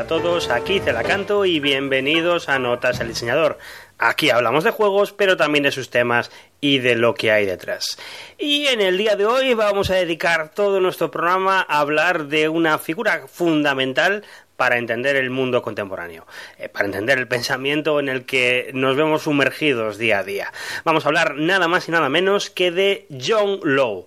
Hola a todos, aquí Celacanto y bienvenidos a Notas el Diseñador. Aquí hablamos de juegos, pero también de sus temas y de lo que hay detrás. Y en el día de hoy vamos a dedicar todo nuestro programa a hablar de una figura fundamental para entender el mundo contemporáneo, eh, para entender el pensamiento en el que nos vemos sumergidos día a día. Vamos a hablar nada más y nada menos que de John Lowe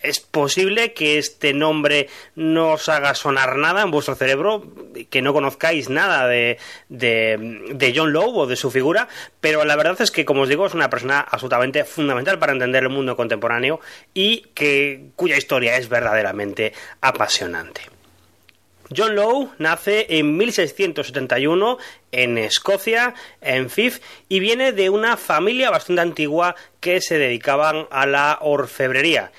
es posible que este nombre no os haga sonar nada en vuestro cerebro, que no conozcáis nada de, de, John Lowe o de su figura, pero la verdad es que, como os digo, es una persona absolutamente fundamental para entender el mundo contemporáneo y que, cuya historia es verdaderamente apasionante. John Lowe nace en 1671 en Escocia, en Fife, y viene de una familia bastante antigua que se dedicaban a la orfebrería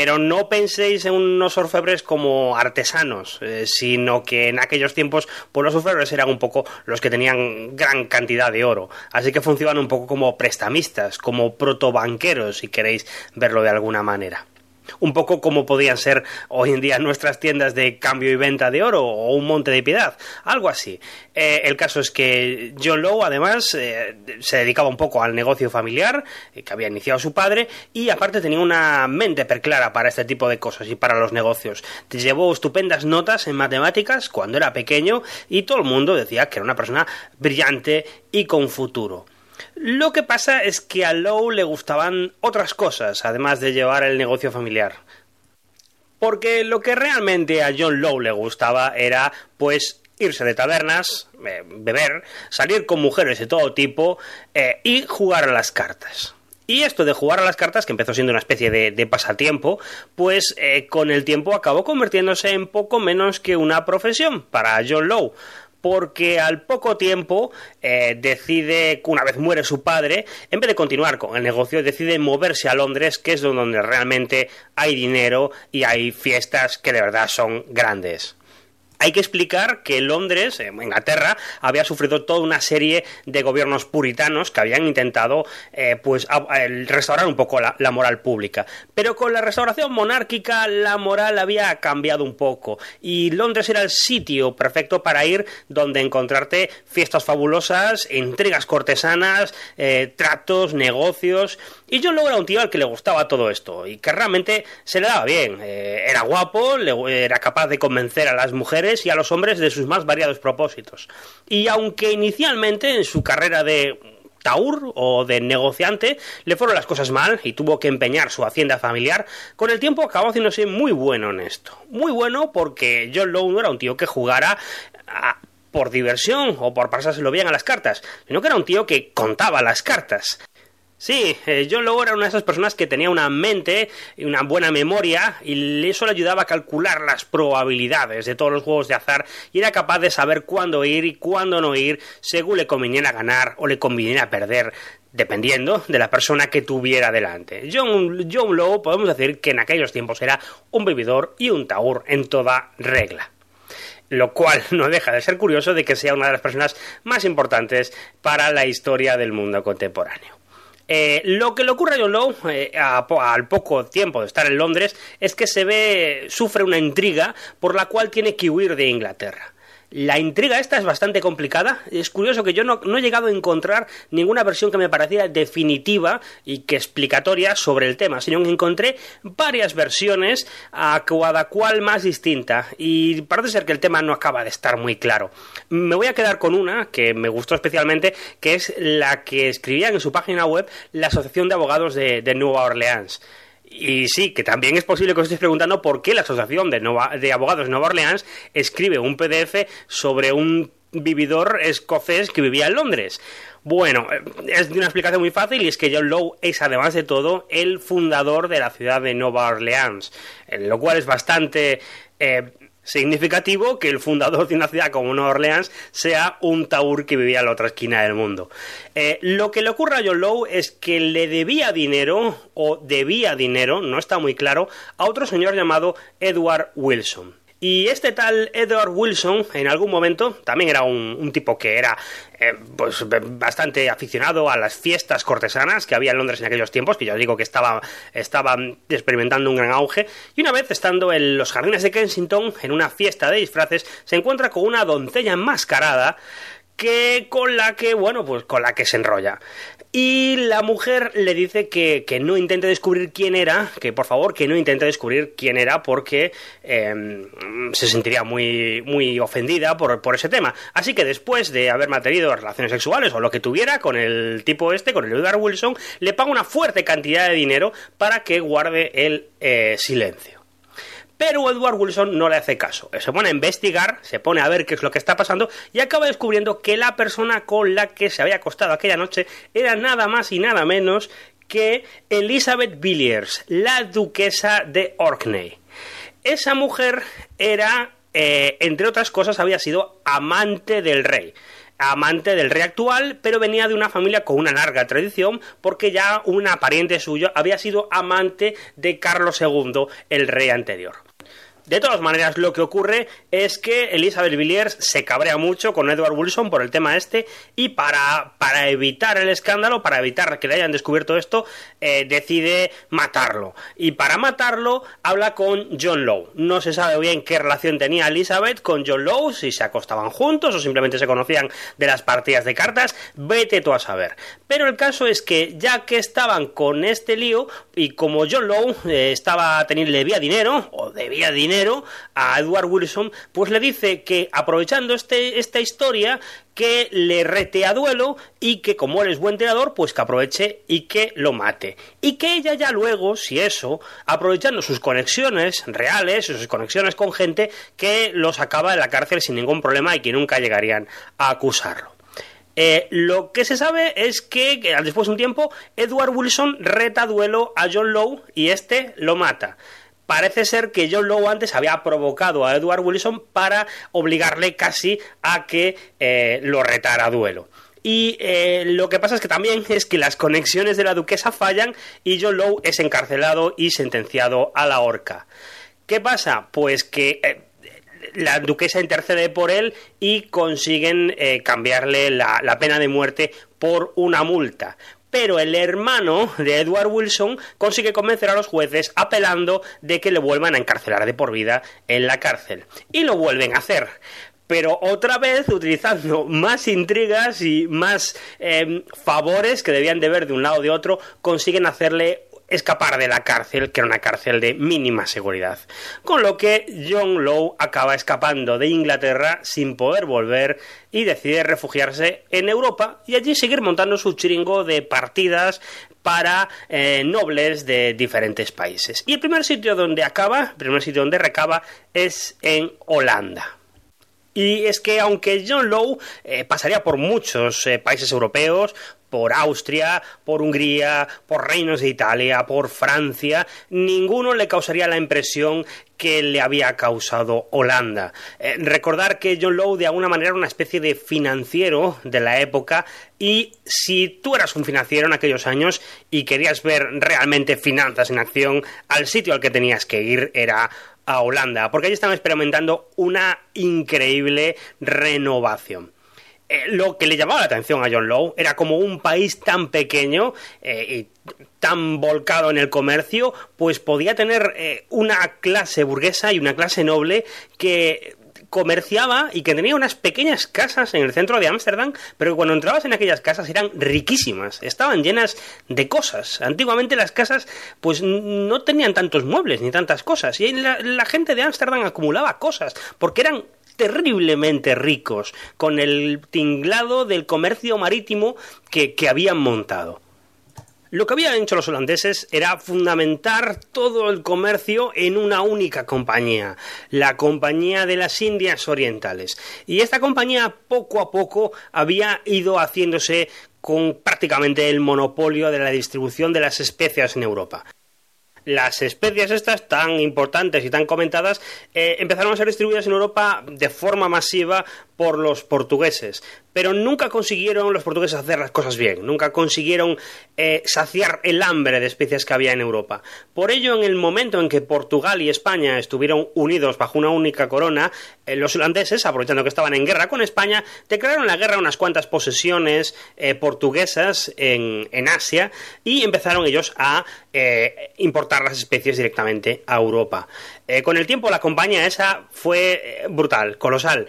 pero no penséis en unos orfebres como artesanos, eh, sino que en aquellos tiempos pues los orfebres eran un poco los que tenían gran cantidad de oro, así que funcionan un poco como prestamistas, como protobanqueros, si queréis verlo de alguna manera un poco como podían ser hoy en día nuestras tiendas de cambio y venta de oro o un monte de piedad, algo así. Eh, el caso es que John Lowe además eh, se dedicaba un poco al negocio familiar eh, que había iniciado su padre y aparte tenía una mente perclara para este tipo de cosas y para los negocios. Llevó estupendas notas en matemáticas cuando era pequeño y todo el mundo decía que era una persona brillante y con futuro. Lo que pasa es que a Lowe le gustaban otras cosas, además de llevar el negocio familiar. Porque lo que realmente a John Lowe le gustaba era, pues, irse de tabernas, eh, beber, salir con mujeres de todo tipo eh, y jugar a las cartas. Y esto de jugar a las cartas, que empezó siendo una especie de, pasatiempo, pues eh, con el tiempo acabó convirtiéndose en poco menos que una profesión para John Lowe porque al poco tiempo eh, decide, una vez muere su padre, en vez de continuar con el negocio, decide moverse a Londres, que es donde realmente hay dinero y hay fiestas que de verdad son grandes. Hay que explicar que Londres, Inglaterra, había sufrido toda una serie de gobiernos puritanos que habían intentado eh, pues, restaurar un poco la, moral pública. Pero con la restauración monárquica la moral había cambiado un poco y Londres era el sitio perfecto para ir donde encontrarte fiestas fabulosas, intrigas cortesanas, eh, tratos, negocios. Y John Lowe era un tío al que le gustaba todo esto y que realmente se le daba bien. Eh, era guapo, era capaz de convencer a las mujeres y a los hombres de sus más variados propósitos. Y aunque inicialmente en su carrera de taur o de negociante le fueron las cosas mal y tuvo que empeñar su hacienda familiar, con el tiempo acabó haciéndose muy bueno en esto. Muy bueno porque John Lowe no era un tío que jugara por diversión o por pasárselo bien a las cartas, sino que era un tío que contaba las cartas. Sí, eh, John Lowe era una de esas personas que tenía una mente y una buena memoria y eso le ayudaba a calcular las probabilidades de todos los juegos de azar y era capaz de saber cuándo ir y cuándo no ir según le conviniera ganar o le conviniera perder dependiendo de la persona que tuviera delante. John, John Lowe podemos decir que en aquellos tiempos era un vividor y un taur en toda regla lo cual no deja de ser curioso de que sea una de las personas más importantes para la historia del mundo contemporáneo. Eh, lo que le ocurre a John Lowe eh, al poco tiempo de estar en Londres es que se ve, sufre una intriga por la cual tiene que huir de Inglaterra. La intriga esta es bastante complicada. Es curioso que yo no, he llegado a encontrar ninguna versión que me pareciera definitiva y que explicatoria sobre el tema, sino que encontré varias versiones a cada cual más distinta y parece ser que el tema no acaba de estar muy claro. Me voy a quedar con una que me gustó especialmente, que es la que escribían en su página web la Asociación de Abogados de, de Nueva Orleans. Y sí, que también es posible que os estéis preguntando por qué la Asociación de, de Abogados de Nueva Orleans escribe un PDF sobre un vividor escocés que vivía en Londres. Bueno, eh, es una explicación muy fácil y es que John Lowe es además de todo el fundador de la ciudad de Nueva Orleans, lo cual es bastante eh, significativo que el fundador de una ciudad como Nueva Orleans sea un taur que vivía en la otra esquina del mundo. Eh, lo que le ocurre a John Lowe es que le debía dinero, o debía dinero, no está muy claro, a otro señor llamado Edward Wilson. Y este tal Edward Wilson, en algún momento, también era un, tipo que era eh, pues bastante aficionado a las fiestas cortesanas que había en Londres en aquellos tiempos, que yo digo que estaba, estaba experimentando un gran auge. Y una vez estando en los jardines de Kensington, en una fiesta de disfraces, se encuentra con una doncella enmascarada que con la que, bueno, pues con la que se enrolla. Y la mujer le dice que, no intente descubrir quién era, que por favor que no intente descubrir quién era porque em, se sentiría muy, muy ofendida por, por, ese tema. Así que después de haber mantenido relaciones sexuales o lo que tuviera con el tipo este, con el Edward Wilson, le paga una fuerte cantidad de dinero para que guarde el eh, silencio. Pero Edward Wilson no le hace caso. Se pone a investigar, se pone a ver qué es lo que está pasando y acaba descubriendo que la persona con la que se había acostado aquella noche era nada más y nada menos que Elizabeth Villiers, la duquesa de Orkney. Esa mujer era, eh, entre otras cosas, había sido amante del rey amante del rey actual, pero venía de una familia con una larga tradición, porque ya una pariente suyo había sido amante de Carlos II, el rey anterior. De todas maneras, lo que ocurre es que Elizabeth Villiers se cabrea mucho con Edward Wilson por el tema este y para, para evitar el escándalo, para evitar que le hayan descubierto esto, eh, decide matarlo. Y para matarlo habla con John Lowe. No se sabe bien qué relación tenía Elizabeth con John Lowe, si se acostaban juntos o simplemente se conocían de las partidas de cartas, vete tú a saber. Pero el caso es que ya que estaban con este lío y como John Lowe eh, estaba teniendo, debía dinero o debía dinero, a Edward Wilson, pues le dice que aprovechando este, esta historia, que le rete a duelo y que como él es buen tirador, pues que aproveche y que lo mate. Y que ella ya luego, si eso, aprovechando sus conexiones reales, sus conexiones con gente, que los acaba en la cárcel sin ningún problema y que nunca llegarían a acusarlo. Eh, lo que se sabe es que, que, después de un tiempo Edward Wilson reta duelo a John Lowe y este lo mata parece ser que John Lowe antes había provocado a Edward Wilson para obligarle casi a que eh, lo retara a duelo. Y eh, lo que pasa es que también es que las conexiones de la duquesa fallan y John Lowe es encarcelado y sentenciado a la horca. ¿Qué pasa? Pues que eh, la duquesa intercede por él y consiguen cambiarle la, pena de muerte por una multa pero el hermano de Edward Wilson consigue convencer a los jueces apelando de que le vuelvan a encarcelar de por vida en la cárcel. Y lo vuelven a hacer pero otra vez utilizando más intrigas y más eh, favores que debían de ver de un lado o de otro, consiguen hacerle escapar de la cárcel, que era una cárcel de mínima seguridad. Con lo que John Lowe acaba escapando de Inglaterra sin poder volver y decide refugiarse en Europa y allí seguir montando su chiringo de partidas para eh, nobles de diferentes países. Y el primer sitio donde acaba, el primer sitio donde recaba es en Holanda. Y es que aunque John Lowe eh, pasaría por muchos eh, países europeos, por Austria, por Hungría, por reinos de Italia, por Francia, ninguno le causaría la impresión que le había causado Holanda. Eh, recordar que John Lowe de alguna manera era una especie de financiero de la época y si tú eras un financiero en aquellos años y querías ver realmente finanzas en acción, al sitio al que tenías que ir era a Holanda, porque allí estaban experimentando una increíble renovación. Eh, lo que le llamaba la atención a John Lowe era como un país tan pequeño eh, y tan volcado en el comercio, pues podía tener eh, una clase burguesa y una clase noble que comerciaba y que tenía unas pequeñas casas en el centro de Ámsterdam, pero que cuando entrabas en aquellas casas eran riquísimas, estaban llenas de cosas. Antiguamente las casas pues no tenían tantos muebles ni tantas cosas y la, la gente de Ámsterdam acumulaba cosas porque eran terriblemente ricos con el tinglado del comercio marítimo que, habían montado. Lo que habían hecho los holandeses era fundamentar todo el comercio en una única compañía, la Compañía de las Indias Orientales. Y esta compañía poco a poco había ido haciéndose con prácticamente el monopolio de la distribución de las especias en Europa las especias estas tan importantes y tan comentadas eh, empezaron a ser distribuidas en Europa de forma masiva por los portugueses. Pero nunca consiguieron los portugueses hacer las cosas bien, nunca consiguieron eh, saciar el hambre de especias que había en Europa. Por ello, en el momento en que Portugal y España estuvieron unidos bajo una única corona, eh, los holandeses, aprovechando que estaban en guerra con España, declararon la guerra a unas cuantas posesiones eh, portuguesas en, en, Asia y empezaron ellos a importar las especies directamente a Europa. con el tiempo, la compañía esa fue brutal, colosal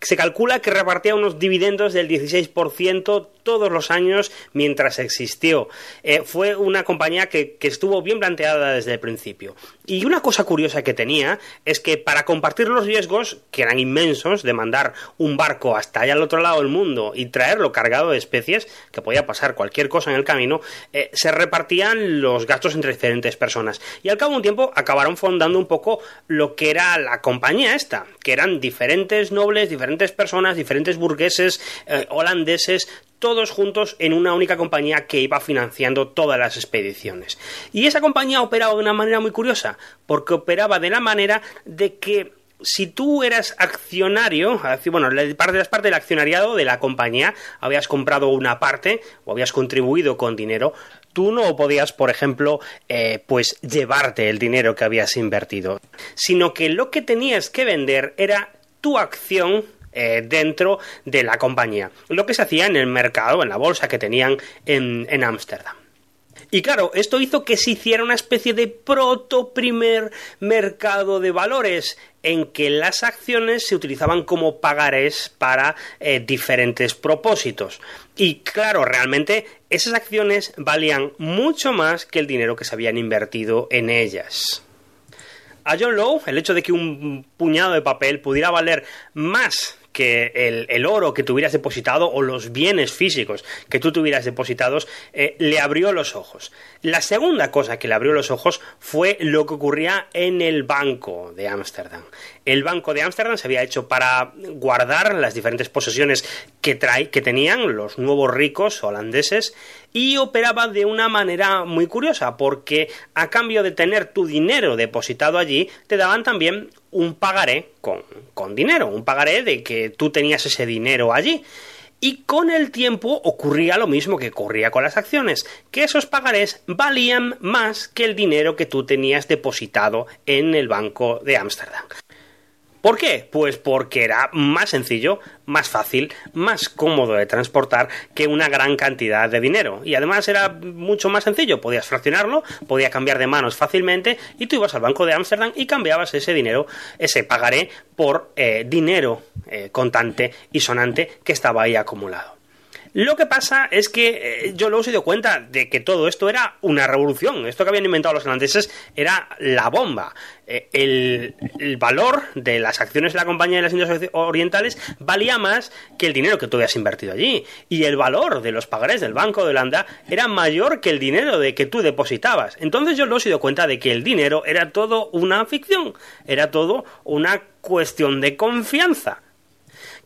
se calcula que repartía unos dividendos del 16% todos los años mientras existió. Eh, fue una compañía que, estuvo bien planteada desde el principio. Y una cosa curiosa que tenía es que para compartir los riesgos, que eran inmensos, de mandar un barco hasta allá al otro lado del mundo y traerlo cargado de especies, que podía pasar cualquier cosa en el camino, eh, se repartían los gastos entre diferentes personas. Y al cabo de un tiempo acabaron fondando un poco lo que era la compañía esta, que eran diferentes nobles, diferentes personas, diferentes burgueses, eh, holandeses, todos juntos en una única compañía que iba financiando todas las expediciones. Y esa compañía operaba de una manera muy curiosa, porque operaba de la manera de que si tú eras accionario, bueno, parte las partes del accionariado de la compañía, habías comprado una parte o habías contribuido con dinero, tú no podías, por ejemplo, eh, pues llevarte el dinero que habías invertido, sino que lo que tenías que vender era tu acción eh, dentro de la compañía. Lo que se hacía en el mercado, en la bolsa que tenían en Ámsterdam. Y claro, esto hizo que se hiciera una especie de proto primer mercado de valores en que las acciones se utilizaban como pagares para eh, diferentes propósitos. Y claro, realmente esas acciones valían mucho más que el dinero que se habían invertido en ellas. A John Lowe, el hecho de que un puñado de papel pudiera valer más que el, oro que tuvieras depositado o los bienes físicos que tú tuvieras depositados eh, le abrió los ojos. La segunda cosa que le abrió los ojos fue lo que ocurría en el banco de Ámsterdam. El banco de Ámsterdam se había hecho para guardar las diferentes posesiones que, trae, que tenían los nuevos ricos holandeses y operaba de una manera muy curiosa porque a cambio de tener tu dinero depositado allí te daban también un pagaré con, con dinero, un pagaré de que tú tenías ese dinero allí. Y con el tiempo ocurría lo mismo que ocurría con las acciones, que esos pagarés valían más que el dinero que tú tenías depositado en el banco de Ámsterdam. ¿Por qué? Pues porque era más sencillo, más fácil, más cómodo de transportar que una gran cantidad de dinero. Y además era mucho más sencillo, podías fraccionarlo, podía cambiar de manos fácilmente y tú ibas al banco de Ámsterdam y cambiabas ese dinero, ese pagaré, por eh, dinero eh, contante y sonante que estaba ahí acumulado. Lo que pasa es que eh, yo luego se dio cuenta de que todo esto era una revolución. Esto que habían inventado los holandeses era la bomba. Eh, el, valor de las acciones de la compañía de las Indias Orientales valía más que el dinero que tú habías invertido allí. Y el valor de los pagarés del Banco de Holanda era mayor que el dinero de que tú depositabas. Entonces yo luego se dio cuenta de que el dinero era todo una ficción. Era todo una cuestión de confianza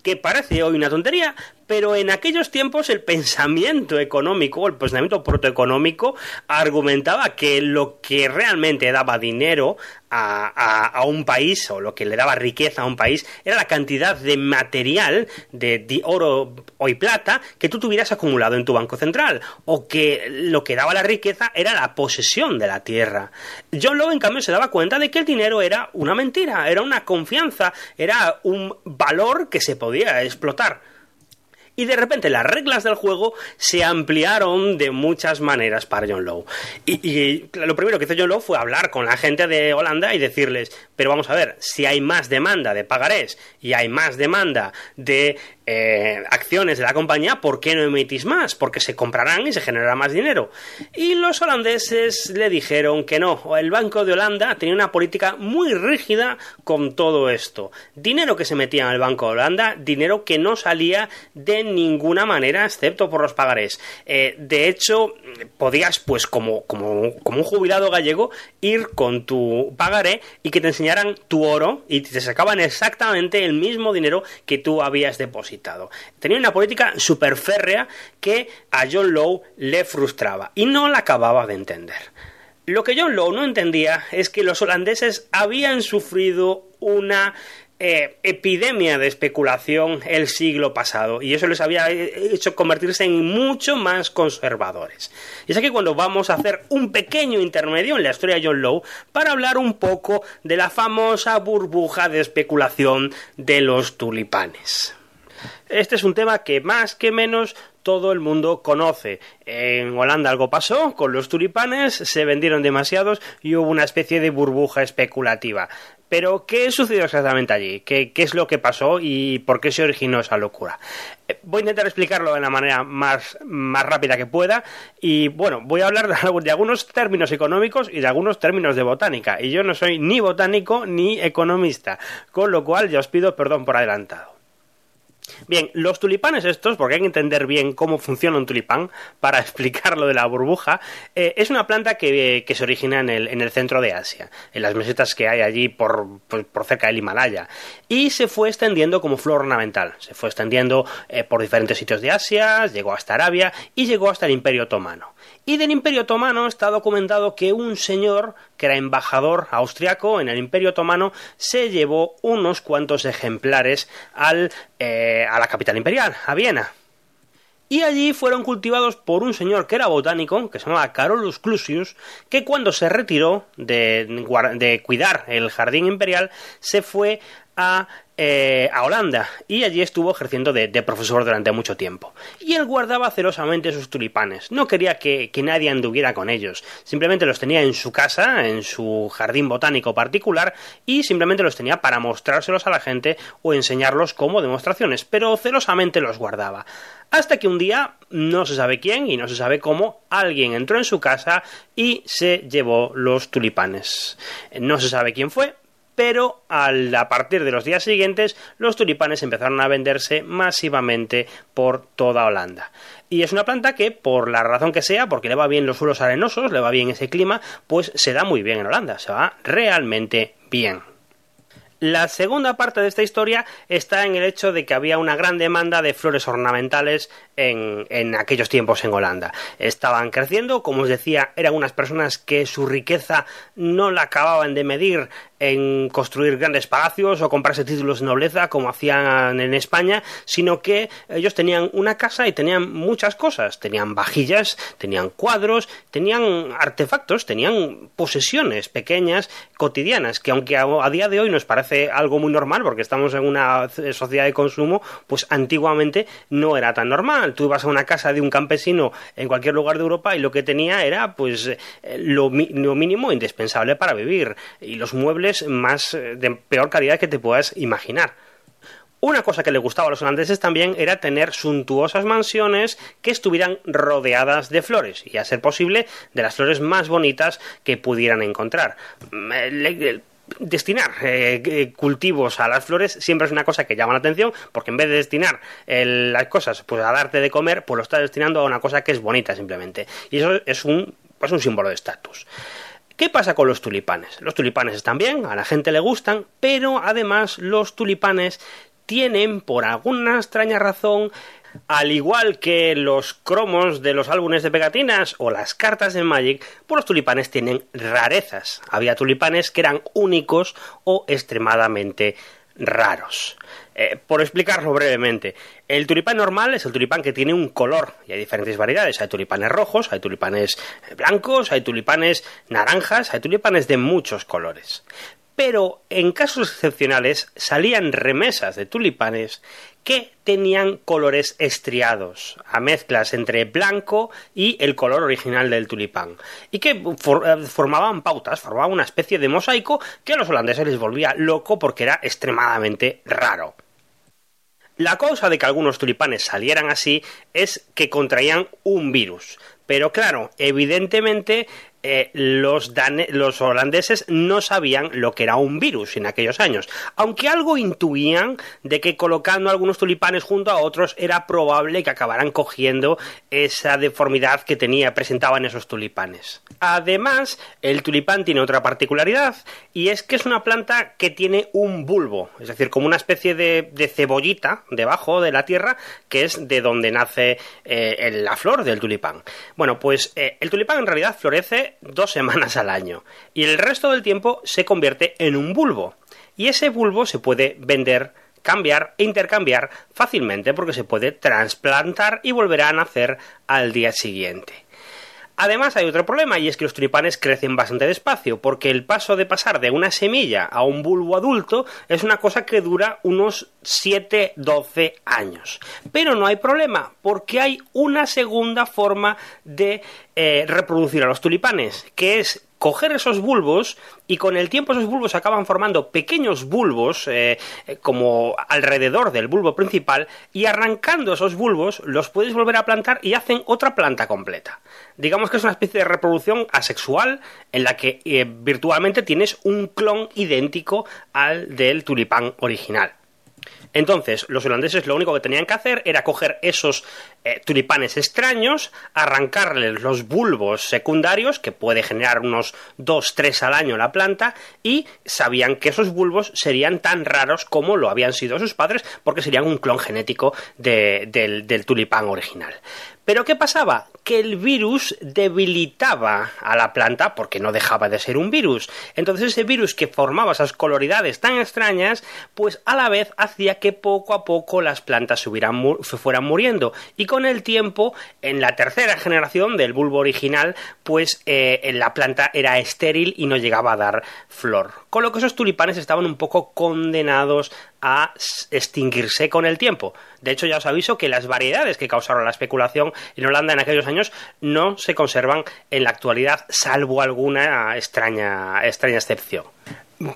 que parece hoy una tontería, pero en aquellos tiempos el pensamiento económico, el pensamiento protoeconómico, argumentaba que lo que realmente daba dinero a, un país, o lo que le daba riqueza a un país, era la cantidad de material, de, oro o y plata, que tú tuvieras acumulado en tu banco central, o que lo que daba la riqueza era la posesión de la tierra. John Lowe, en cambio, se daba cuenta de que el dinero era una mentira, era una confianza, era un valor que se podía explotar y de repente las reglas del juego se ampliaron de muchas maneras para John Lowe. Y, lo primero que hizo John Lowe fue hablar con la gente de Holanda y decirles, pero vamos a ver, si hay más demanda de pagarés y hay más demanda de eh, acciones de la compañía, ¿por qué no emitís más? Porque se comprarán y se generará más dinero. Y los holandeses le dijeron que no. El Banco de Holanda tenía una política muy rígida con todo esto. Dinero que se metía en el Banco de Holanda, dinero que no salía de ninguna manera, excepto por los pagarés. Eh, de hecho, podías, pues, como, como, como un jubilado gallego, ir con tu pagaré y que te enseñaran tu oro y te sacaban exactamente el mismo dinero que tú habías depositado. Tenía una política súper férrea que a John Lowe le frustraba y no la acababa de entender. Lo que John Lowe no entendía es que los holandeses habían sufrido una eh, epidemia de especulación el siglo pasado y eso les había hecho convertirse en mucho más conservadores. Y es aquí cuando vamos a hacer un pequeño intermedio en la historia de John Lowe para hablar un poco de la famosa burbuja de especulación de los tulipanes. Este es un tema que más que menos todo el mundo conoce. En Holanda algo pasó con los tulipanes, se vendieron demasiados y hubo una especie de burbuja especulativa. Pero, ¿qué sucedió exactamente allí? ¿Qué, es lo que pasó y por qué se originó esa locura? Eh, voy a intentar explicarlo de la manera más, más rápida que pueda y, bueno, voy a hablar de, de algunos términos económicos y de algunos términos de botánica. Y yo no soy ni botánico ni economista, con lo cual ya os pido perdón por adelantado. Bien, los tulipanes estos, porque hay que entender bien cómo funciona un tulipán para explicar lo de la burbuja, eh, es una planta que, se origina en el, centro de Asia, en las mesetas que hay allí por, cerca del Himalaya, y se fue extendiendo como flor ornamental, se fue extendiendo eh, por diferentes sitios de Asia, llegó hasta Arabia y llegó hasta el Imperio Otomano. Y del Imperio Otomano está documentado que un señor, que era embajador austriaco en el Imperio Otomano, se llevó unos cuantos ejemplares al, eh, a la capital imperial, a Viena. Y allí fueron cultivados por un señor que era botánico, que se llamaba Carolus Clusius, que cuando se retiró de, de cuidar el jardín imperial, se fue a eh, a Holanda y allí estuvo ejerciendo de, profesor durante mucho tiempo. Y él guardaba celosamente sus tulipanes, no quería que, nadie anduviera con ellos, simplemente los tenía en su casa, en su jardín botánico particular y simplemente los tenía para mostrárselos a la gente o enseñarlos como demostraciones, pero celosamente los guardaba. Hasta que un día, no se sabe quién y no se sabe cómo, alguien entró en su casa y se llevó los tulipanes. No se sabe quién fue, pero a partir de los días siguientes los tulipanes empezaron a venderse masivamente por toda Holanda. Y es una planta que, por la razón que sea, porque le va bien los suelos arenosos, le va bien ese clima, pues se da muy bien en Holanda, se va realmente bien. La segunda parte de esta historia está en el hecho de que había una gran demanda de flores ornamentales en, en, aquellos tiempos en Holanda. Estaban creciendo, como os decía, eran unas personas que su riqueza no la acababan de medir en construir grandes palacios o comprarse títulos de nobleza como hacían en España, sino que ellos tenían una casa y tenían muchas cosas, tenían vajillas, tenían cuadros, tenían artefactos, tenían posesiones pequeñas, cotidianas, que aunque a, día de hoy nos parece algo muy normal porque estamos en una sociedad de consumo, pues antiguamente no era tan normal. Tú ibas a una casa de un campesino en cualquier lugar de Europa y lo que tenía era pues eh, lo, lo mínimo indispensable para vivir y los muebles más eh, de peor calidad que te puedas imaginar. Una cosa que le gustaba a los holandeses también era tener suntuosas mansiones que estuvieran rodeadas de flores y a ser posible de las flores más bonitas que pudieran encontrar. Mm, eh, destinar eh, cultivos a las flores siempre es una cosa que llama la atención porque en vez de destinar las cosas pues a darte de comer pues lo estás destinando a una cosa que es bonita simplemente y eso es un pues un símbolo de estatus ¿Qué pasa con los tulipanes? Los tulipanes están bien, a la gente le gustan, pero además los tulipanes tienen, por alguna extraña razón, al igual que los cromos de los álbumes de pegatinas o las cartas de Magic, pues los tulipanes tienen rarezas. Había tulipanes que eran únicos o extremadamente raros. Eh, por explicarlo brevemente, el tulipán normal es el tulipán que tiene un color y hay diferentes variedades. Hay tulipanes rojos, hay tulipanes blancos, hay tulipanes naranjas, hay tulipanes de muchos colores. Pero en casos excepcionales salían remesas de tulipanes que tenían colores estriados, a mezclas entre blanco y el color original del tulipán, y que eh, formaban pautas, formaban una especie de mosaico que a los holandeses les volvía loco porque era extremadamente raro. La causa de que algunos tulipanes salieran así es que contraían un virus. Pero claro, evidentemente eh, los, los holandeses no sabían lo que era un virus en aquellos años, aunque algo intuían de que colocando algunos tulipanes junto a otros era probable que acabaran cogiendo esa deformidad que tenía presentaban esos tulipanes. Además, el tulipán tiene otra particularidad y es que es una planta que tiene un bulbo, es decir, como una especie de, cebollita debajo de la tierra que es de donde nace eh, la flor del tulipán. Bueno, pues eh, el tulipán en realidad florece dos semanas al año y el resto del tiempo se convierte en un bulbo. y ese bulbo se puede vender cambiar e intercambiar fácilmente porque se puede trasplantar y volverá a nacer al día siguiente. Además hay otro problema y es que los tulipanes crecen bastante despacio porque el paso de pasar de una semilla a un bulbo adulto es una cosa que dura unos 7-12 años. Pero no hay problema porque hay una segunda forma de eh, reproducir a los tulipanes que es coger esos bulbos y con el tiempo esos bulbos acaban formando pequeños bulbos eh, eh, como alrededor del bulbo principal y arrancando esos bulbos los puedes volver a plantar y hacen otra planta completa. Digamos que es una especie de reproducción asexual en la que eh, virtualmente tienes un clon idéntico al del tulipán original. Entonces, los holandeses lo único que tenían que hacer era coger esos eh, tulipanes extraños, arrancarles los bulbos secundarios, que puede generar unos 2-3 al año la planta, y sabían que esos bulbos serían tan raros como lo habían sido sus padres, porque serían un clon genético del tulipán original. Pero ¿qué pasaba? Que el virus debilitaba a la planta porque no dejaba de ser un virus. Entonces ese virus que formaba esas coloridades tan extrañas, pues a la vez hacía que poco a poco las plantas se, fueran muriendo. Y con el tiempo, en la tercera generación del bulbo original, pues eh, la planta era estéril y no llegaba a dar flor. Con lo que esos tulipanes estaban un poco condenados a extinguirse con el tiempo. De hecho, ya os aviso que las variedades que causaron la especulación en Holanda en aquellos años no se conservan en la actualidad, salvo alguna extraña, extraña excepción.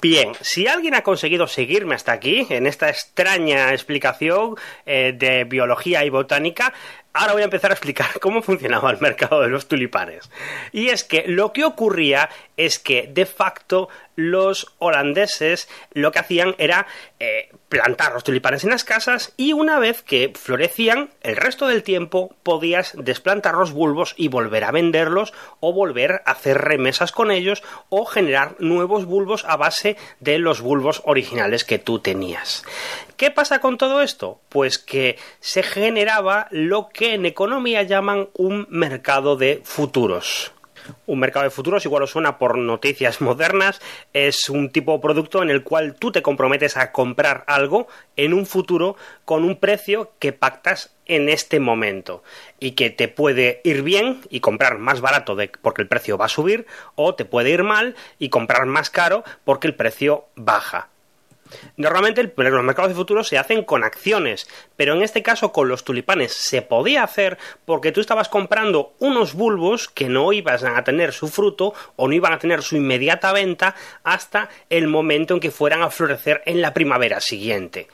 Bien, si alguien ha conseguido seguirme hasta aquí, en esta extraña explicación eh, de biología y botánica, ahora voy a empezar a explicar cómo funcionaba el mercado de los tulipanes. Y es que lo que ocurría es que, de facto, los holandeses lo que hacían era eh, plantar los tulipanes en las casas y una vez que florecían, el resto del tiempo podías desplantar los bulbos y volver a venderlos o volver a hacer remesas con ellos o generar nuevos bulbos a base de los bulbos originales que tú tenías. ¿Qué pasa con todo esto? Pues que se generaba lo que en economía llaman un mercado de futuros. Un mercado de futuros, igual os suena por noticias modernas, es un tipo de producto en el cual tú te comprometes a comprar algo en un futuro con un precio que pactas en este momento y que te puede ir bien y comprar más barato porque el precio va a subir o te puede ir mal y comprar más caro porque el precio baja. Normalmente los mercados de futuros se hacen con acciones, pero en este caso con los tulipanes. Se podía hacer porque tú estabas comprando unos bulbos que no iban a tener su fruto o no iban a tener su inmediata venta hasta el momento en que fueran a florecer en la primavera siguiente.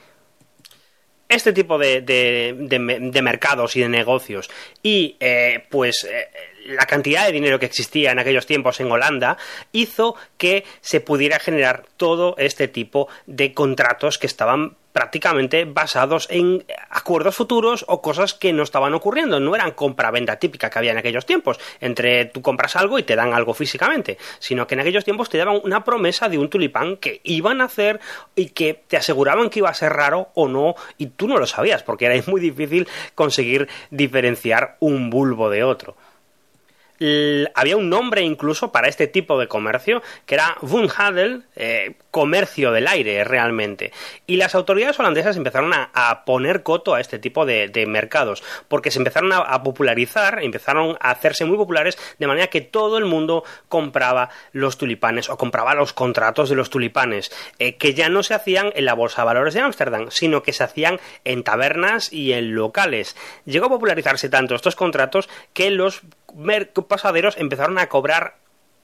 Este tipo de, de, mercados y de negocios. Y eh, pues eh, la cantidad de dinero que existía en aquellos tiempos en Holanda hizo que se pudiera generar todo este tipo de contratos que estaban prácticamente basados en acuerdos futuros o cosas que no estaban ocurriendo. No eran compra-venta típica que había en aquellos tiempos, entre tú compras algo y te dan algo físicamente, sino que en aquellos tiempos te daban una promesa de un tulipán que iban a hacer y que te aseguraban que iba a ser raro o no, y tú no lo sabías, porque era muy difícil conseguir diferenciar un bulbo de otro había un nombre incluso para este tipo de comercio que era Woonhadel, eh, comercio del aire realmente. Y las autoridades holandesas empezaron a, poner coto a este tipo de, mercados porque se empezaron a, popularizar, empezaron a hacerse muy populares de manera que todo el mundo compraba los tulipanes o compraba los contratos de los tulipanes eh, que ya no se hacían en la bolsa de valores de Ámsterdam sino que se hacían en tabernas y en locales. Llegó a popularizarse tanto estos contratos que los pasaderos empezaron a cobrar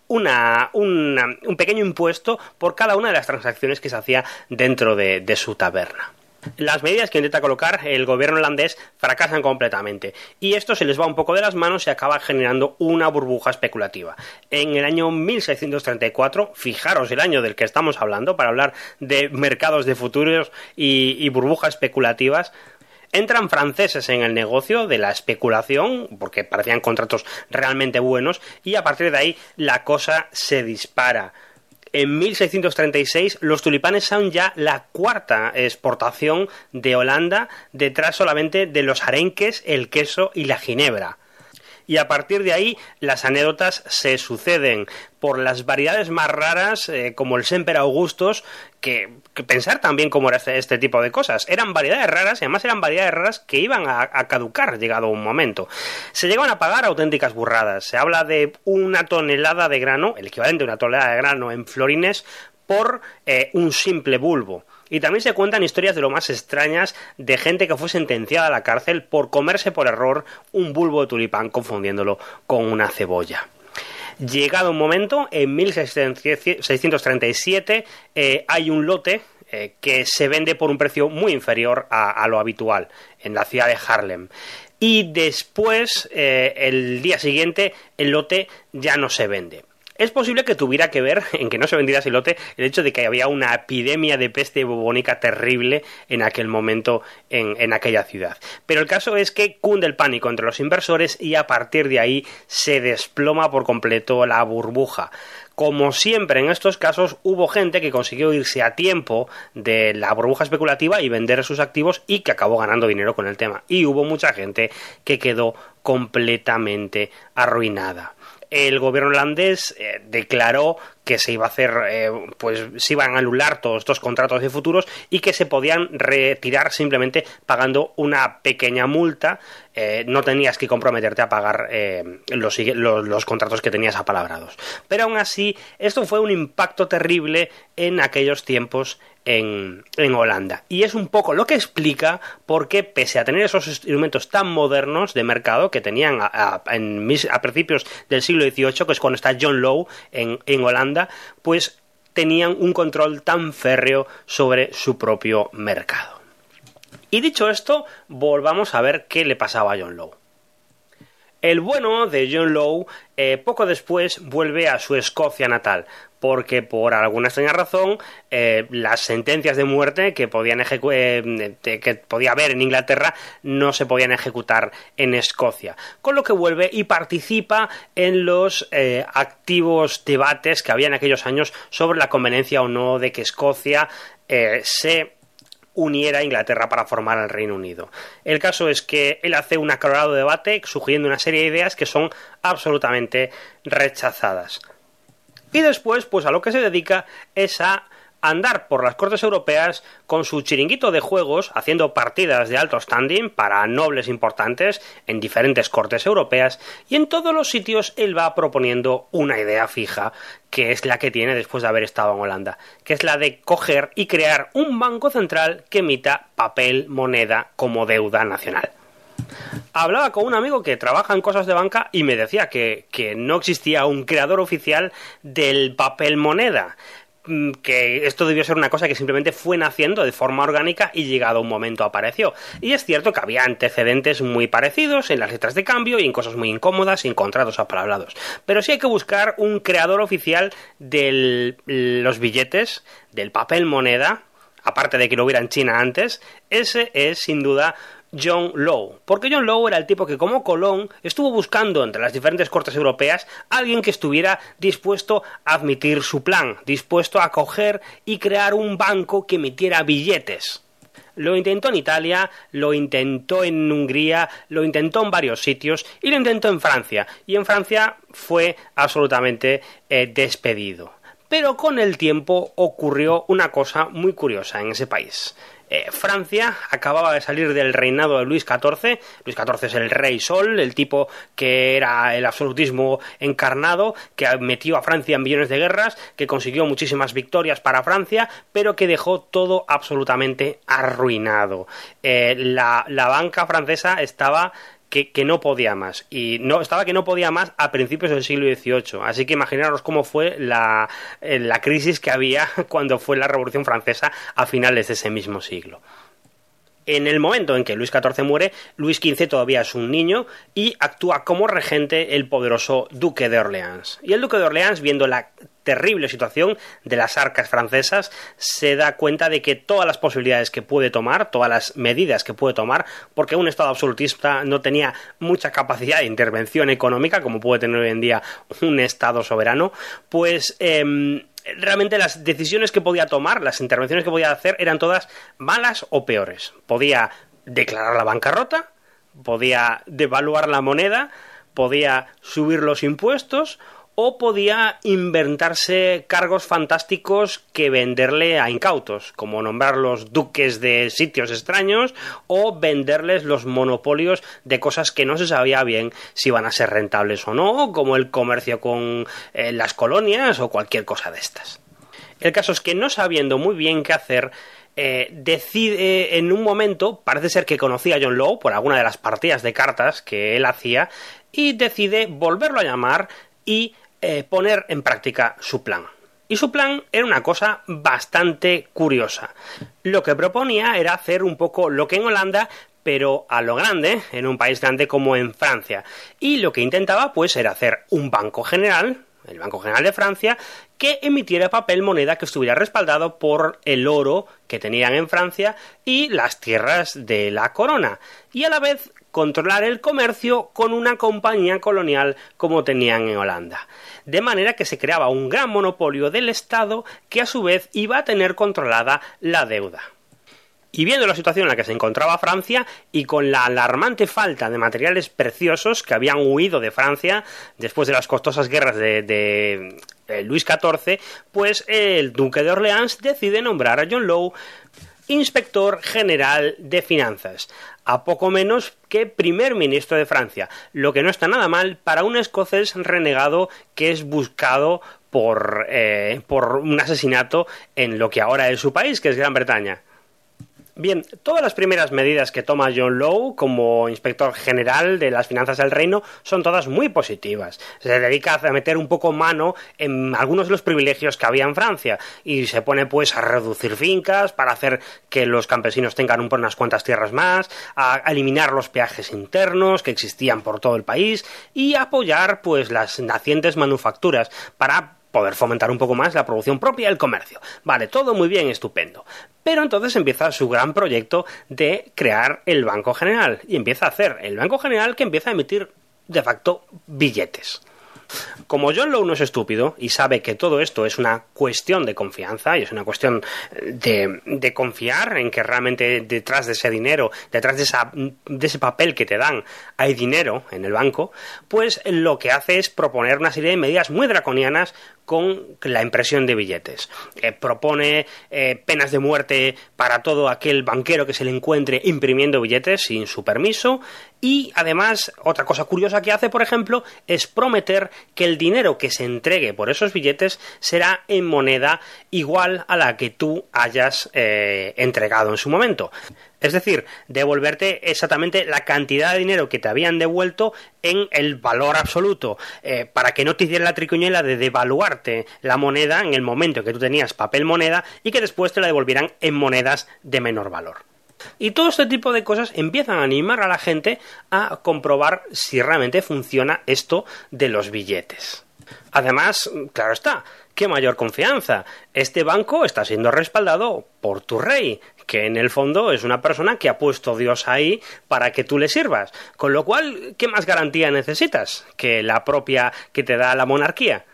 una, un pequeño impuesto por cada una de las transacciones que se hacía dentro de, su taberna. Las medidas que intenta colocar el gobierno holandés fracasan completamente y esto se les va un poco de las manos y acaba generando una burbuja especulativa. En el año 1634, fijaros el año del que estamos hablando para hablar de mercados de futuros y burbujas especulativas, Entran franceses en el negocio de la especulación, porque parecían contratos realmente buenos, y a partir de ahí la cosa se dispara. En 1636 los tulipanes son ya la cuarta exportación de Holanda, detrás solamente de los arenques, el queso y la ginebra. y a partir de ahí las anécdotas se suceden por las variedades más raras, eh, como el Semper Augustus, que, pensar también cómo era este, este, tipo de cosas. Eran variedades raras y además eran variedades raras que iban a, caducar llegado un momento. Se llegaban a pagar auténticas burradas. Se habla de una tonelada de grano, el equivalente a una tonelada de grano en florines, por eh, un simple bulbo. Y también se cuentan historias de lo más extrañas de gente que fue sentenciada a la cárcel por comerse por error un bulbo de tulipán confundiéndolo con una cebolla. Llegado un momento, en 1637 eh, hay un lote eh, que se vende por un precio muy inferior a, lo habitual en la ciudad de Harlem. Y después, el día siguiente, el lote ya no se vende. Es posible que tuviera que ver en que no se vendiera silote el hecho de que había una epidemia de peste bubónica terrible en aquel momento en, en, aquella ciudad. Pero el caso es que cunde el pánico entre los inversores y a partir de ahí se desploma por completo la burbuja. Como siempre en estos casos, hubo gente que consiguió irse a tiempo de la burbuja especulativa y vender sus activos y que acabó ganando dinero con el tema. Y hubo mucha gente que quedó completamente arruinada el gobierno holandés eh, declaró que se iba a hacer, eh, pues se iban a anular todos estos contratos de futuros y que se podían retirar simplemente pagando una pequeña multa. Eh, no tenías que comprometerte a pagar los, los, los, contratos que tenías apalabrados. Pero aún así, esto fue un impacto terrible en aquellos tiempos en, Holanda. Y es un poco lo que explica por qué, pese a tener esos instrumentos tan modernos de mercado que tenían a, principios del siglo XVIII, que es cuando está John Lowe en, en Holanda, pues tenían un control tan férreo sobre su propio mercado. Y dicho esto, volvamos a ver qué le pasaba a John Lowe. El bueno de John Lowe eh, poco después vuelve a su Escocia natal, porque por alguna extraña razón eh, las sentencias de muerte que podían eh, que podía haber en Inglaterra no se podían ejecutar en Escocia, con lo que vuelve y participa en los activos debates que había en aquellos años sobre la conveniencia o no de que Escocia se uniera a Inglaterra para formar el Reino Unido. El caso es que él hace un acalorado debate sugiriendo una serie de ideas que son absolutamente rechazadas. Y después, pues a lo que se dedica es a andar por las cortes europeas con su chiringuito de juegos, haciendo partidas de alto standing para nobles importantes en diferentes cortes europeas, y en todos los sitios él va proponiendo una idea fija, que es la que tiene después de haber estado en Holanda, que es la de coger y crear un banco central que emita papel moneda como deuda nacional. Hablaba con un amigo que trabaja en cosas de banca y me decía que, que no existía un creador oficial del papel moneda que esto debió ser una cosa que simplemente fue naciendo de forma orgánica y llegado un momento apareció. Y es cierto que había antecedentes muy parecidos en las letras de cambio y en cosas muy incómodas y en contratos apalabrados. Pero sí hay que buscar un creador oficial de los billetes, del papel moneda, aparte de que lo hubiera en China antes, ese es sin duda John Lowe, porque John Lowe era el tipo que como Colón estuvo buscando entre las diferentes cortes europeas alguien que estuviera dispuesto a admitir su plan, dispuesto a coger y crear un banco que emitiera billetes. Lo intentó en Italia, lo intentó en Hungría, lo intentó en varios sitios y lo intentó en Francia. Y en Francia fue absolutamente eh, despedido. Pero con el tiempo ocurrió una cosa muy curiosa en ese país. Eh, Francia acababa de salir del reinado de Luis XIV. Luis XIV es el rey sol, el tipo que era el absolutismo encarnado, que metió a Francia en millones de guerras, que consiguió muchísimas victorias para Francia, pero que dejó todo absolutamente arruinado. Eh, la, la banca francesa estaba que, no podía más. Y no, estaba que no podía más a principios del siglo XVIII. Así que imaginaros cómo fue la, eh, la crisis que había cuando fue la Revolución Francesa a finales de ese mismo siglo. En el momento en que Luis XIV muere, Luis XV todavía es un niño y actúa como regente el poderoso duque de Orleans. Y el duque de Orleans, viendo la terrible situación de las arcas francesas, se da cuenta de que todas las posibilidades que puede tomar, todas las medidas que puede tomar, porque un Estado absolutista no tenía mucha capacidad de intervención económica, como puede tener hoy en día un Estado soberano, pues em, realmente las decisiones que podía tomar, las intervenciones que podía hacer, eran todas malas o peores. Podía declarar la bancarrota, podía devaluar la moneda, podía subir los impuestos o podía inventarse cargos fantásticos que venderle a incautos, como nombrar los duques de sitios extraños o venderles los monopolios de cosas que no se sabía bien si iban a ser rentables o no, como el comercio con eh, las colonias o cualquier cosa de estas. El caso es que no sabiendo muy bien qué hacer, eh, decide en un momento, parece ser que conocía a John Lowe por alguna de las partidas de cartas que él hacía, y decide volverlo a llamar y eh, poner en práctica su plan. Y su plan era una cosa bastante curiosa. Lo que proponía era hacer un poco lo que en Holanda, pero a lo grande, en un país grande como en Francia. Y lo que intentaba, pues, era hacer un banco general, el Banco General de Francia, que emitiera papel moneda que estuviera respaldado por el oro que tenían en Francia y las tierras de la corona. Y a la vez controlar el comercio con una compañía colonial como tenían en Holanda. De manera que se creaba un gran monopolio del Estado que a su vez iba a tener controlada la deuda. Y viendo la situación en la que se encontraba Francia y con la alarmante falta de materiales preciosos que habían huido de Francia después de las costosas guerras de, eh, Luis XIV, pues el duque de Orleans decide nombrar a John Lowe inspector general de finanzas, a poco menos que primer ministro de Francia, lo que no está nada mal para un escocés renegado que es buscado por, eh, por un asesinato en lo que ahora es su país, que es Gran Bretaña. Bien, todas las primeras medidas que toma John Lowe como inspector general de las finanzas del reino son todas muy positivas. Se dedica a meter un poco mano en algunos de los privilegios que había en Francia y se pone pues a reducir fincas para hacer que los campesinos tengan un, unas cuantas tierras más, a eliminar los peajes internos que existían por todo el país y apoyar pues las nacientes manufacturas para poder fomentar un poco más la producción propia y el comercio. Vale, todo muy bien, estupendo. Pero entonces empieza su gran proyecto de crear el Banco General y empieza a hacer el Banco General que empieza a emitir de facto billetes. Como John Lowe no es estúpido y sabe que todo esto es una cuestión de confianza y es una cuestión de, de confiar en que realmente detrás de ese dinero, detrás de, de ese papel que te dan, hay dinero en el banco, pues lo que hace es proponer una serie de medidas muy draconianas con la impresión de billetes. Eh, propone eh, penas de muerte para todo aquel banquero que se le encuentre imprimiendo billetes sin su permiso y además otra cosa curiosa que hace, por ejemplo, es prometer que el dinero que se entregue por esos billetes será en moneda igual a la que tú hayas eh, entregado en su momento. Es decir, devolverte exactamente la cantidad de dinero que te habían devuelto en el valor absoluto, eh, para que no te hiciera la tricuñela de devaluarte la moneda en el momento que tú tenías papel moneda y que después te la devolvieran en monedas de menor valor. Y todo este tipo de cosas empiezan a animar a la gente a comprobar si realmente funciona esto de los billetes. Además, claro está, qué mayor confianza. Este banco está siendo respaldado por tu rey, que en el fondo es una persona que ha puesto Dios ahí para que tú le sirvas. Con lo cual, ¿qué más garantía necesitas que la propia que te da la monarquía?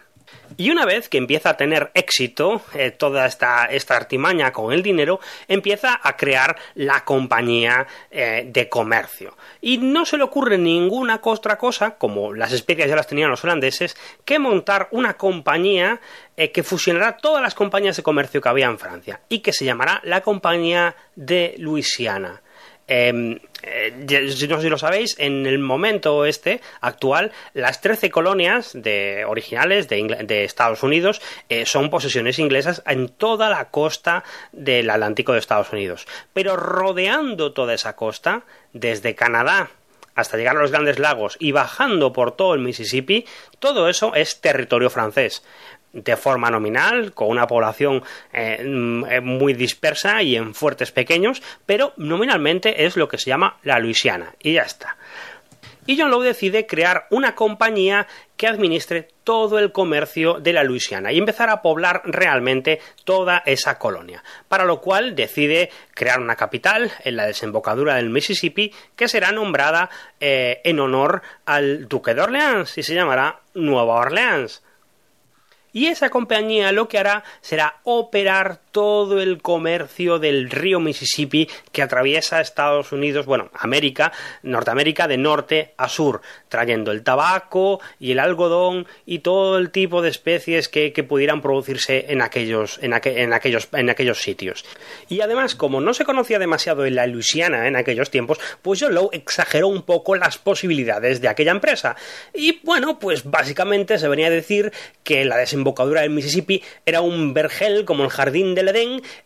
Y una vez que empieza a tener éxito eh, toda esta, esta, artimaña con el dinero, empieza a crear la compañía eh, de comercio. Y no se le ocurre ninguna otra cosa, como las especies ya las tenían los holandeses, que montar una compañía eh, que fusionará todas las compañías de comercio que había en Francia y que se llamará la Compañía de Luisiana. Em, eh, no sé si lo sabéis, en el momento este actual, las 13 colonias de, originales de, Estados Unidos eh, son posesiones inglesas en toda la costa del Atlántico de Estados Unidos. Pero rodeando toda esa costa, desde Canadá hasta llegar a los grandes lagos y bajando por todo el Mississippi, todo eso es territorio francés de forma nominal, con una población eh, mm, eh, muy dispersa y en fuertes pequeños, pero nominalmente es lo que se llama la Luisiana, y ya está. Y John Lowe decide crear una compañía que administre todo el comercio de la Luisiana y empezar a poblar realmente toda esa colonia, para lo cual decide crear una capital en la desembocadura del Mississippi que será nombrada eh, en honor al duque de Orleans y se llamará Nueva Orleans y esa compañía lo que hará será operar todo el comercio del río Mississippi que atraviesa Estados Unidos, bueno, América, Norteamérica de norte a sur, trayendo el tabaco y el algodón y todo el tipo de especies que, pudieran producirse en aquellos, en, aquellos, en aquellos sitios. Y además, como no se conocía demasiado en la Luisiana en aquellos tiempos, pues John Lowe exageró un poco las posibilidades de aquella empresa. Y bueno, pues básicamente se venía a decir que la desembocadura del Mississippi era un vergel como el jardín del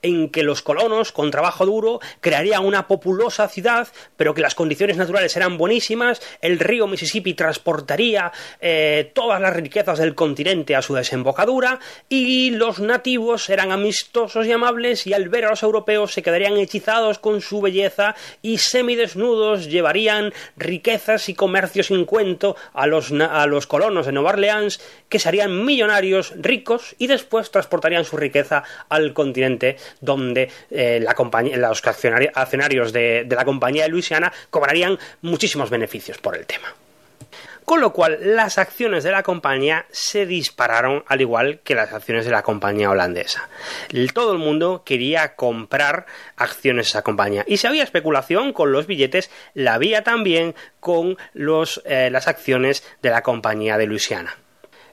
En que los colonos, con trabajo duro, crearían una populosa ciudad, pero que las condiciones naturales eran buenísimas, el río Mississippi transportaría eh, todas las riquezas del continente a su desembocadura, y los nativos eran amistosos y amables, y al ver a los europeos se quedarían hechizados con su belleza y semidesnudos llevarían riquezas y comercio sin cuento a los, a los colonos de Nueva Orleans que serían millonarios, ricos y después transportarían su riqueza al continente donde eh, los accionarios de, la compañía de Luisiana cobrarían muchísimos beneficios por el tema con lo cual las acciones de la compañía se dispararon al igual que las acciones de la compañía holandesa. Todo el mundo quería comprar acciones de esa compañía y si había especulación con los billetes, la había también con eh, las acciones de la compañía de Luisiana.